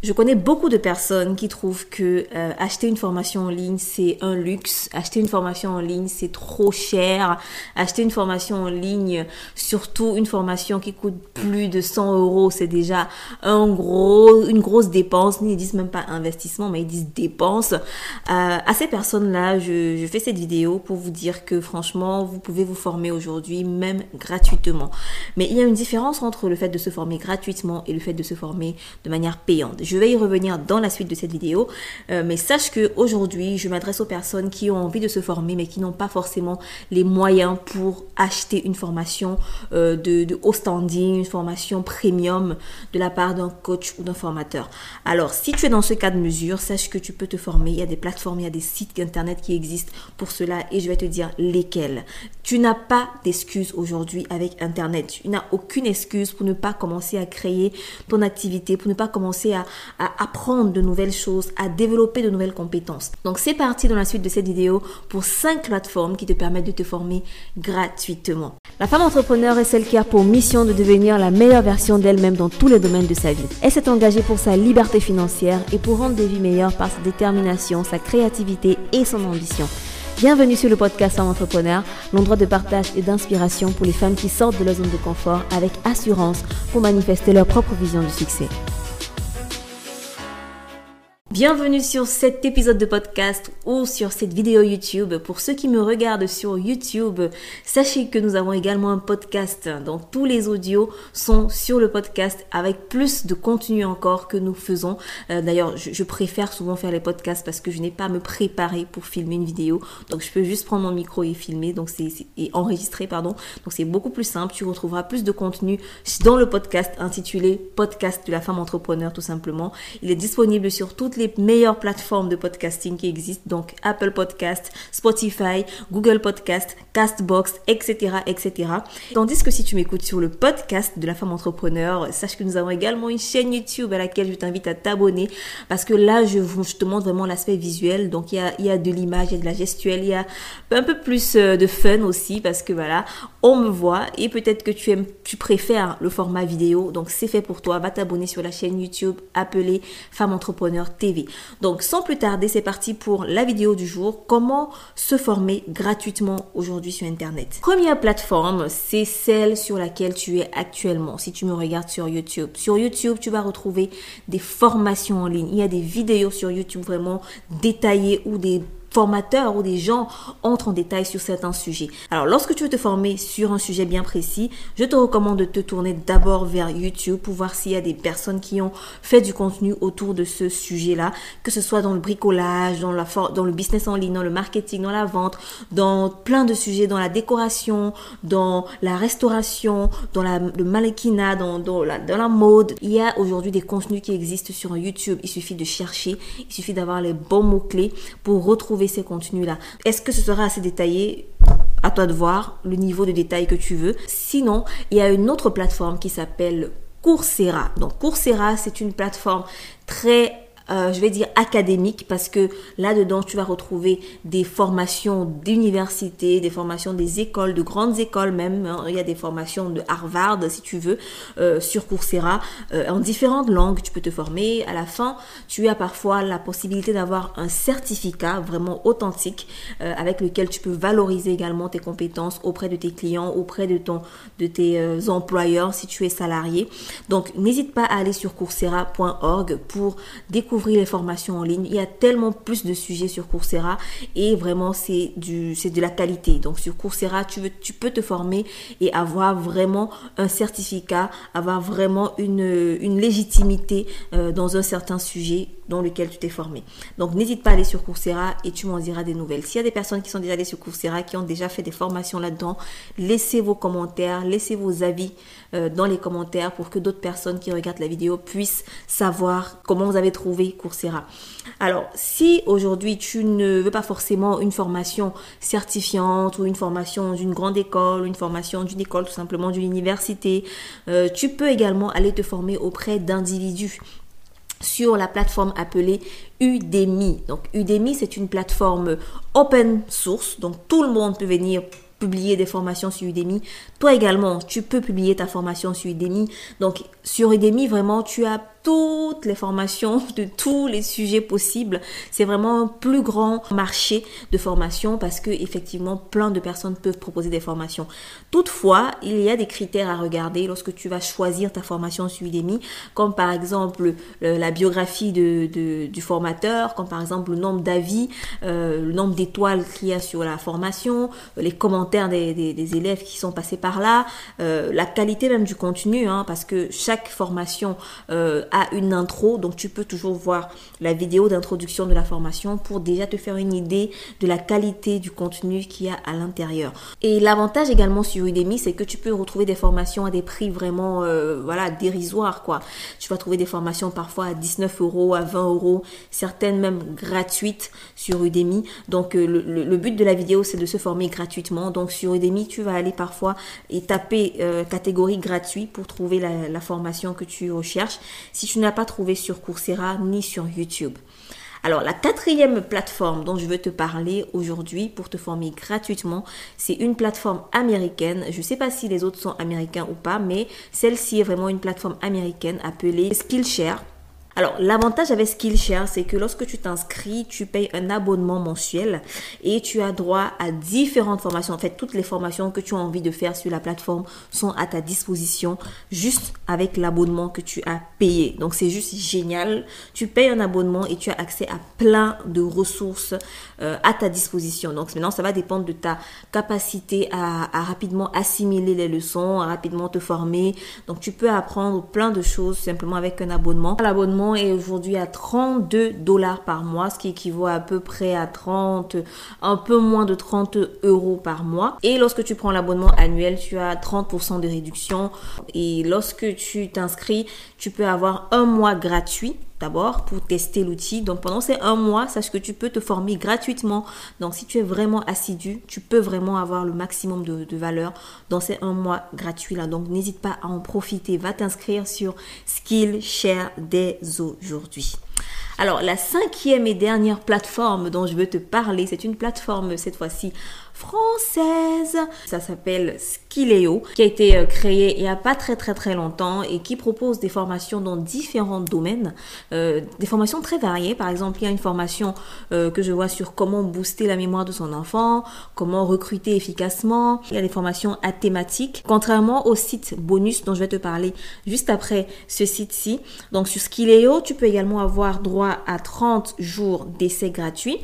Je connais beaucoup de personnes qui trouvent que euh, acheter une formation en ligne c'est un luxe, acheter une formation en ligne c'est trop cher, acheter une formation en ligne, surtout une formation qui coûte plus de 100 euros, c'est déjà un gros, une grosse dépense. Ils disent même pas investissement, mais ils disent dépense. Euh, à ces personnes-là, je, je fais cette vidéo pour vous dire que franchement, vous pouvez vous former aujourd'hui même gratuitement. Mais il y a une différence entre le fait de se former gratuitement et le fait de se former de manière payante. Je vais y revenir dans la suite de cette vidéo, euh, mais sache que aujourd'hui, je m'adresse aux personnes qui ont envie de se former, mais qui n'ont pas forcément les moyens pour acheter une formation euh, de, de haut standing, une formation premium de la part d'un coach ou d'un formateur. Alors, si tu es dans ce cas de mesure, sache que tu peux te former. Il y a des plateformes, il y a des sites internet qui existent pour cela, et je vais te dire lesquels. Tu n'as pas d'excuses aujourd'hui avec internet. Tu n'as aucune excuse pour ne pas commencer à créer ton activité, pour ne pas commencer à, à apprendre de nouvelles choses, à développer de nouvelles compétences. Donc c'est parti dans la suite de cette vidéo pour 5 plateformes qui te permettent de te former gratuitement. La femme entrepreneur est celle qui a pour mission de devenir la meilleure version d'elle-même dans tous les domaines de sa vie. Elle s'est engagée pour sa liberté financière et pour rendre des vies meilleures par sa détermination, sa créativité et son ambition. Bienvenue sur le podcast Femme Entrepreneur, l'endroit de partage et d'inspiration pour les femmes qui sortent de leur zone de confort avec assurance pour manifester leur propre vision du succès. Bienvenue sur cet épisode de podcast ou sur cette vidéo YouTube. Pour ceux qui me regardent sur YouTube, sachez que nous avons également un podcast. Donc tous les audios sont sur le podcast avec plus de contenu encore que nous faisons. Euh, D'ailleurs, je, préfère souvent faire les podcasts parce que je n'ai pas à me préparer pour filmer une vidéo. Donc je peux juste prendre mon micro et filmer, donc c'est et enregistrer pardon. Donc c'est beaucoup plus simple. Tu retrouveras plus de contenu dans le podcast intitulé Podcast de la femme entrepreneur tout simplement. Il est disponible sur toutes les meilleures plateformes de podcasting qui existent, donc Apple Podcast, Spotify, Google Podcast, Castbox, etc., etc. Tandis que si tu m'écoutes sur le podcast de la femme entrepreneur, sache que nous avons également une chaîne YouTube à laquelle je t'invite à t'abonner parce que là, je, je te montre vraiment l'aspect visuel. Donc, il y a, il y a de l'image, il y a de la gestuelle, il y a un peu plus euh, de fun aussi parce que voilà, on me voit et peut-être que tu aimes, tu préfères le format vidéo. Donc, c'est fait pour toi. Va t'abonner sur la chaîne YouTube appelée Femme Entrepreneur TV. Donc sans plus tarder, c'est parti pour la vidéo du jour. Comment se former gratuitement aujourd'hui sur Internet? Première plateforme, c'est celle sur laquelle tu es actuellement. Si tu me regardes sur YouTube. Sur YouTube, tu vas retrouver des formations en ligne. Il y a des vidéos sur YouTube vraiment détaillées ou des formateurs ou des gens entrent en détail sur certains sujets. Alors, lorsque tu veux te former sur un sujet bien précis, je te recommande de te tourner d'abord vers YouTube pour voir s'il y a des personnes qui ont fait du contenu autour de ce sujet-là, que ce soit dans le bricolage, dans, la dans le business en ligne, dans le marketing, dans la vente, dans plein de sujets, dans la décoration, dans la restauration, dans la, le mannequinat, dans, dans, la, dans la mode. Il y a aujourd'hui des contenus qui existent sur YouTube. Il suffit de chercher, il suffit d'avoir les bons mots-clés pour retrouver ces contenus-là. Est-ce que ce sera assez détaillé? À toi de voir le niveau de détail que tu veux. Sinon, il y a une autre plateforme qui s'appelle Coursera. Donc Coursera, c'est une plateforme très euh, je vais dire académique parce que là-dedans, tu vas retrouver des formations d'université, des formations des écoles, de grandes écoles même. Hein. Il y a des formations de Harvard, si tu veux, euh, sur Coursera, euh, en différentes langues. Tu peux te former. À la fin, tu as parfois la possibilité d'avoir un certificat vraiment authentique euh, avec lequel tu peux valoriser également tes compétences auprès de tes clients, auprès de ton, de tes euh, employeurs si tu es salarié. Donc, n'hésite pas à aller sur coursera.org pour découvrir les formations en ligne. Il y a tellement plus de sujets sur Coursera et vraiment c'est du c'est de la qualité. Donc sur Coursera, tu veux tu peux te former et avoir vraiment un certificat, avoir vraiment une une légitimité euh, dans un certain sujet dans lequel tu t'es formé. Donc n'hésite pas à aller sur Coursera et tu m'en diras des nouvelles. S'il y a des personnes qui sont déjà allées sur Coursera, qui ont déjà fait des formations là-dedans, laissez vos commentaires, laissez vos avis euh, dans les commentaires pour que d'autres personnes qui regardent la vidéo puissent savoir comment vous avez trouvé Coursera. Alors, si aujourd'hui tu ne veux pas forcément une formation certifiante ou une formation d'une grande école, ou une formation d'une école tout simplement d'une université, euh, tu peux également aller te former auprès d'individus sur la plateforme appelée Udemy. Donc Udemy, c'est une plateforme open source, donc tout le monde peut venir publier des formations sur Udemy. Toi également, tu peux publier ta formation sur Udemy. Donc sur Udemy, vraiment, tu as toutes les formations de tous les sujets possibles. C'est vraiment un plus grand marché de formation parce que effectivement plein de personnes peuvent proposer des formations. Toutefois, il y a des critères à regarder lorsque tu vas choisir ta formation sur Udemy, comme par exemple la biographie de, du formateur, comme par exemple le nombre d'avis, euh, le nombre d'étoiles qu'il y a sur la formation, les commentaires des, élèves qui sont passés par là, euh, la qualité même du contenu, hein, parce que chaque formation euh, une intro, donc tu peux toujours voir la vidéo d'introduction de la formation pour déjà te faire une idée de la qualité du contenu qu'il y a à l'intérieur. Et l'avantage également sur Udemy, c'est que tu peux retrouver des formations à des prix vraiment euh, voilà dérisoires quoi. Tu vas trouver des formations parfois à 19 euros, à 20 euros, certaines même gratuites sur Udemy. Donc euh, le, but de la vidéo c'est de se former gratuitement. Donc sur Udemy tu vas aller parfois et taper euh, catégorie gratuit pour trouver la formation que tu recherches. Si tu n'as pas trouvé sur Coursera ni sur YouTube. Alors, la quatrième plateforme dont je veux te parler aujourd'hui pour te former gratuitement, c'est une plateforme américaine. Je ne sais pas si les autres sont américains ou pas, mais celle-ci est vraiment une plateforme américaine appelée Skillshare. Alors, l'avantage avec Skillshare, c'est que lorsque tu t'inscris, tu payes un abonnement mensuel et tu as droit à différentes formations. En fait, toutes les formations que tu as envie de faire sur la plateforme sont à ta disposition juste avec l'abonnement que tu as payé. Donc, c'est juste génial. Tu payes un abonnement et tu as accès à plein de ressources euh, à ta disposition. Donc, maintenant, ça va dépendre de ta capacité à, rapidement assimiler les leçons, à rapidement te former. Donc, tu peux apprendre plein de choses simplement avec un abonnement. L'abonnement est aujourd'hui à 32 dollars par mois, ce qui équivaut à, peu près à 30, un peu moins de 30 euros par mois. Et lorsque tu prends l'abonnement annuel, tu as 30% de réduction. Et lorsque tu t'inscris, tu peux avoir un mois gratuit d'abord pour tester l'outil. Donc pendant ces un mois, sache que tu peux te former gratuitement. Donc si tu es vraiment assidu, tu peux vraiment avoir le maximum de, de valeur dans ces un mois gratuits là. Donc n'hésite pas à en profiter. Va t'inscrire sur Skillshare dès aujourd'hui. Alors la cinquième et dernière plateforme dont je veux te parler, c'est une plateforme cette fois-ci française. Ça s'appelle Skileo, qui a été euh, créé il n'y a pas très très très longtemps et qui propose des formations dans différents domaines, euh, des formations très variées. Par exemple, il y a une formation euh, que je vois sur comment booster la mémoire de son enfant, comment recruter efficacement. Il y a des formations à thématiques, contrairement au site bonus dont je vais te parler juste après ce site-ci. Donc sur Skileo, tu peux également avoir droit à 30 jours d'essai gratuit.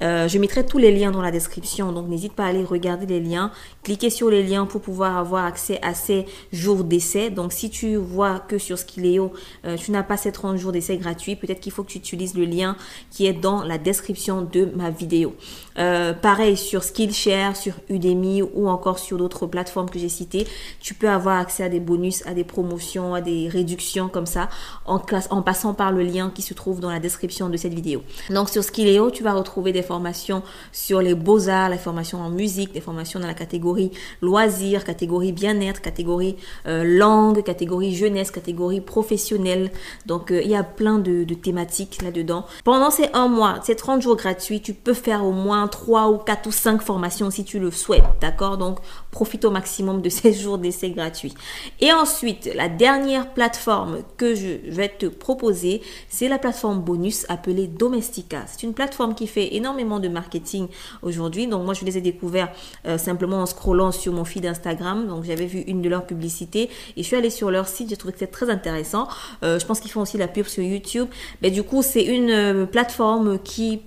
Je mettrai tous les liens dans la description, donc n'hésite aller regarder les liens, cliquer sur les liens pour pouvoir avoir accès à ces jours d'essai. Donc si tu vois que sur Skileo, euh, tu n'as pas ces 30 jours d'essai gratuits, peut-être qu'il faut que tu utilises le lien qui est dans la description de ma vidéo. Euh, pareil sur Skillshare, sur Udemy ou encore sur d'autres plateformes que j'ai citées, tu peux avoir accès à des bonus, à des promotions, à des réductions comme ça en, en passant par le lien qui se trouve dans la description de cette vidéo. Donc sur Skileo, tu vas retrouver des formations sur les beaux-arts, les formations en musique, des formations dans la catégorie loisirs, catégorie bien-être, catégorie euh, langue, catégorie jeunesse, catégorie professionnelle. Donc euh, il y a plein de, thématiques là-dedans. Pendant ces un mois, ces 30 jours gratuits, tu peux faire au moins 3 ou 4 ou 5 formations si tu le souhaites, d'accord? Donc, profite au maximum de ces jours d'essai gratuits. Et ensuite, la dernière plateforme que je vais te proposer, c'est la plateforme bonus appelée Domestika. C'est une plateforme qui fait énormément de marketing aujourd'hui. Donc, moi, je les ai découverts euh, simplement en scrollant sur mon feed Instagram. Donc, j'avais vu une de leurs publicités et je suis allée sur leur site. J'ai trouvé que c'était très intéressant. Euh, je pense qu'ils font aussi la pub sur YouTube. Mais du coup, c'est une euh, plateforme qui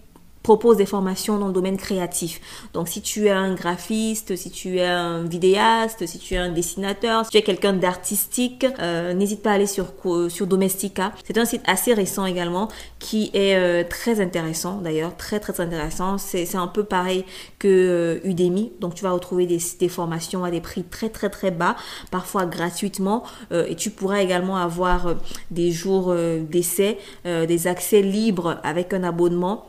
propose des formations dans le domaine créatif. Donc si tu es un graphiste, si tu es un vidéaste, si tu es un dessinateur, si tu es quelqu'un d'artistique, euh, n'hésite pas à aller sur sur Domestika. C'est un site assez récent également qui est euh, très intéressant d'ailleurs, très très intéressant. C'est un peu pareil que euh, Udemy. Donc tu vas retrouver des, des formations à des prix très très très bas, parfois gratuitement et tu pourras également avoir des jours d'essai, des accès libres avec un abonnement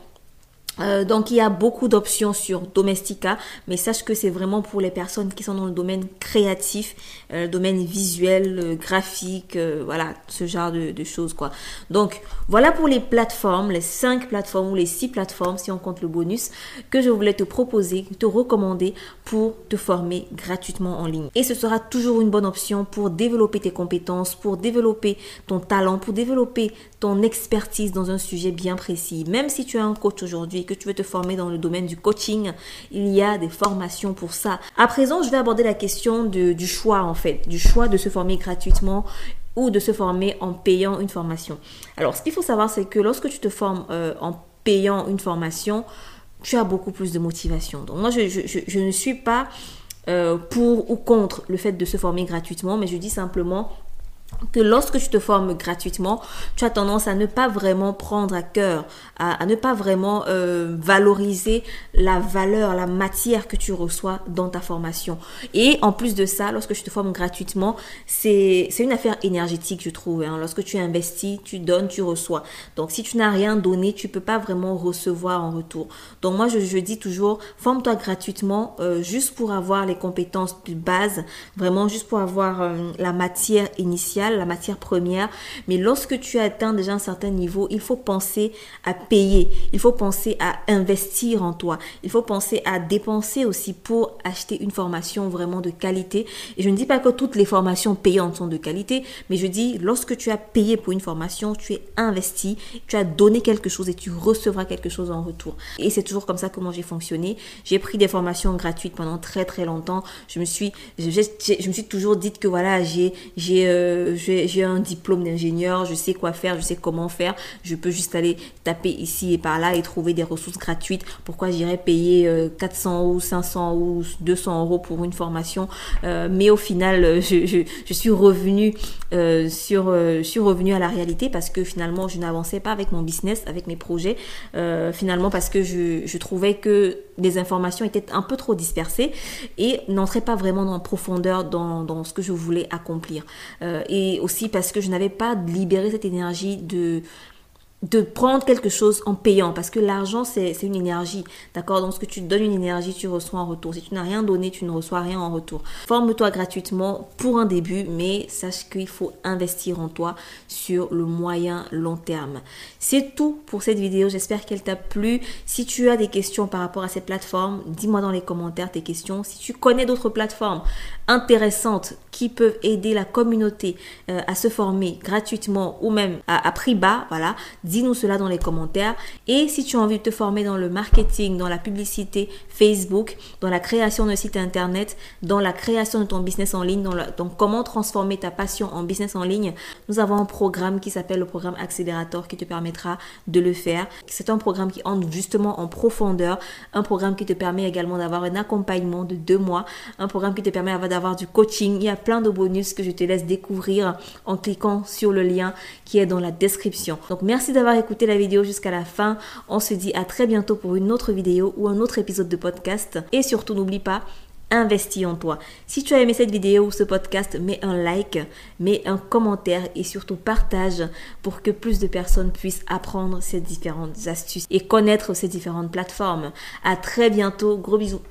Euh, donc il y a beaucoup d'options sur Domestika, mais sache que c'est vraiment pour les personnes qui sont dans le domaine créatif, euh, le domaine visuel, euh, graphique, voilà, ce genre de, choses quoi. Donc voilà pour les plateformes, les cinq plateformes ou les six plateformes si on compte le bonus que je voulais te proposer, te recommander pour te former gratuitement en ligne. Et ce sera toujours une bonne option pour développer tes compétences, pour développer ton talent, pour développer ton expertise dans un sujet bien précis. Même si tu es un coach aujourd'hui que tu veux te former dans le domaine du coaching, il y a des formations pour ça. À présent, je vais aborder la question du choix en fait, du choix de se former gratuitement ou de se former en payant une formation. Alors, ce qu'il faut savoir, c'est que lorsque tu te formes euh, en payant une formation, tu as beaucoup plus de motivation. Donc moi, je, ne suis pas euh, pour ou contre le fait de se former gratuitement, mais je dis simplement que lorsque tu te formes gratuitement, tu as tendance à ne pas vraiment prendre à cœur, à, ne pas vraiment euh, valoriser la valeur, la matière que tu reçois dans ta formation. Et en plus de ça, lorsque tu te formes gratuitement, c'est une affaire énergétique, je trouve. Hein. Lorsque tu investis, tu donnes, tu reçois. Donc si tu n'as rien donné, tu peux pas vraiment recevoir en retour. Donc moi, je, dis toujours, forme-toi gratuitement euh, juste pour avoir les compétences de base, vraiment juste pour avoir euh, la matière initiale la matière première. Mais lorsque tu atteins déjà un certain niveau, il faut penser à payer. Il faut penser à investir en toi. Il faut penser à dépenser aussi pour acheter une formation vraiment de qualité. Et je ne dis pas que toutes les formations payantes sont de qualité, mais je dis lorsque tu as payé pour une formation, tu es investi, tu as donné quelque chose et tu recevras quelque chose en retour. Et c'est toujours comme ça que moi j'ai fonctionné. J'ai pris des formations gratuites pendant très très longtemps. Je me suis, je, me suis toujours dit que voilà, j'ai, j'ai, euh, j'ai un diplôme d'ingénieur, je sais quoi faire, je sais comment faire, je peux juste aller taper ici et par là et trouver des ressources gratuites. Pourquoi j'irais payer 400 ou 500 ou 200 euros pour une formation euh, Mais au final, euh, je, je, suis revenu euh, sur, à la réalité parce que finalement, je n'avançais pas avec mon business, avec mes projets. finalement, parce que je, je trouvais que les informations étaient un peu trop dispersées et n'entraient pas vraiment en profondeur dans, dans, ce que je voulais accomplir. et et aussi parce que je n'avais pas libéré cette énergie de de prendre quelque chose en payant. Parce que l'argent c'est une énergie. D'accord? Donc ce que tu donnes une énergie tu reçois en retour. Si tu n'as rien donné tu ne reçois rien en retour. Forme-toi gratuitement pour un début mais sache qu'il faut investir en toi sur le moyen long terme. C'est tout pour cette vidéo. J'espère qu'elle t'a plu. Si tu as des questions par rapport à cette plateforme dis-moi dans les commentaires tes questions. Si tu connais d'autres plateformes intéressantes qui peuvent aider la communauté euh, à se former gratuitement ou même à, prix bas voilà Dis-nous cela dans les commentaires. Et si tu as envie de te former dans le marketing, dans la publicité Facebook, dans la création d'un site internet, dans la création de ton business en ligne, dans, comment transformer ta passion en business en ligne, nous avons un programme qui s'appelle le programme Accélérateur qui te permettra de le faire. C'est un programme qui entre justement en profondeur, un programme qui te permet également d'avoir un accompagnement de deux mois, un programme qui te permet d'avoir du coaching. Il y a plein de bonus que je te laisse découvrir en cliquant sur le lien qui est dans la description. Donc merci d'avoir d'avoir écouté la vidéo jusqu'à la fin. On se dit à très bientôt pour une autre vidéo ou un autre épisode de podcast. Et surtout, n'oublie pas, investis en toi. Si tu as aimé cette vidéo ou ce podcast, mets un like, mets un commentaire et surtout partage pour que plus de personnes puissent apprendre ces différentes astuces et connaître ces différentes plateformes. À très bientôt. Gros bisous.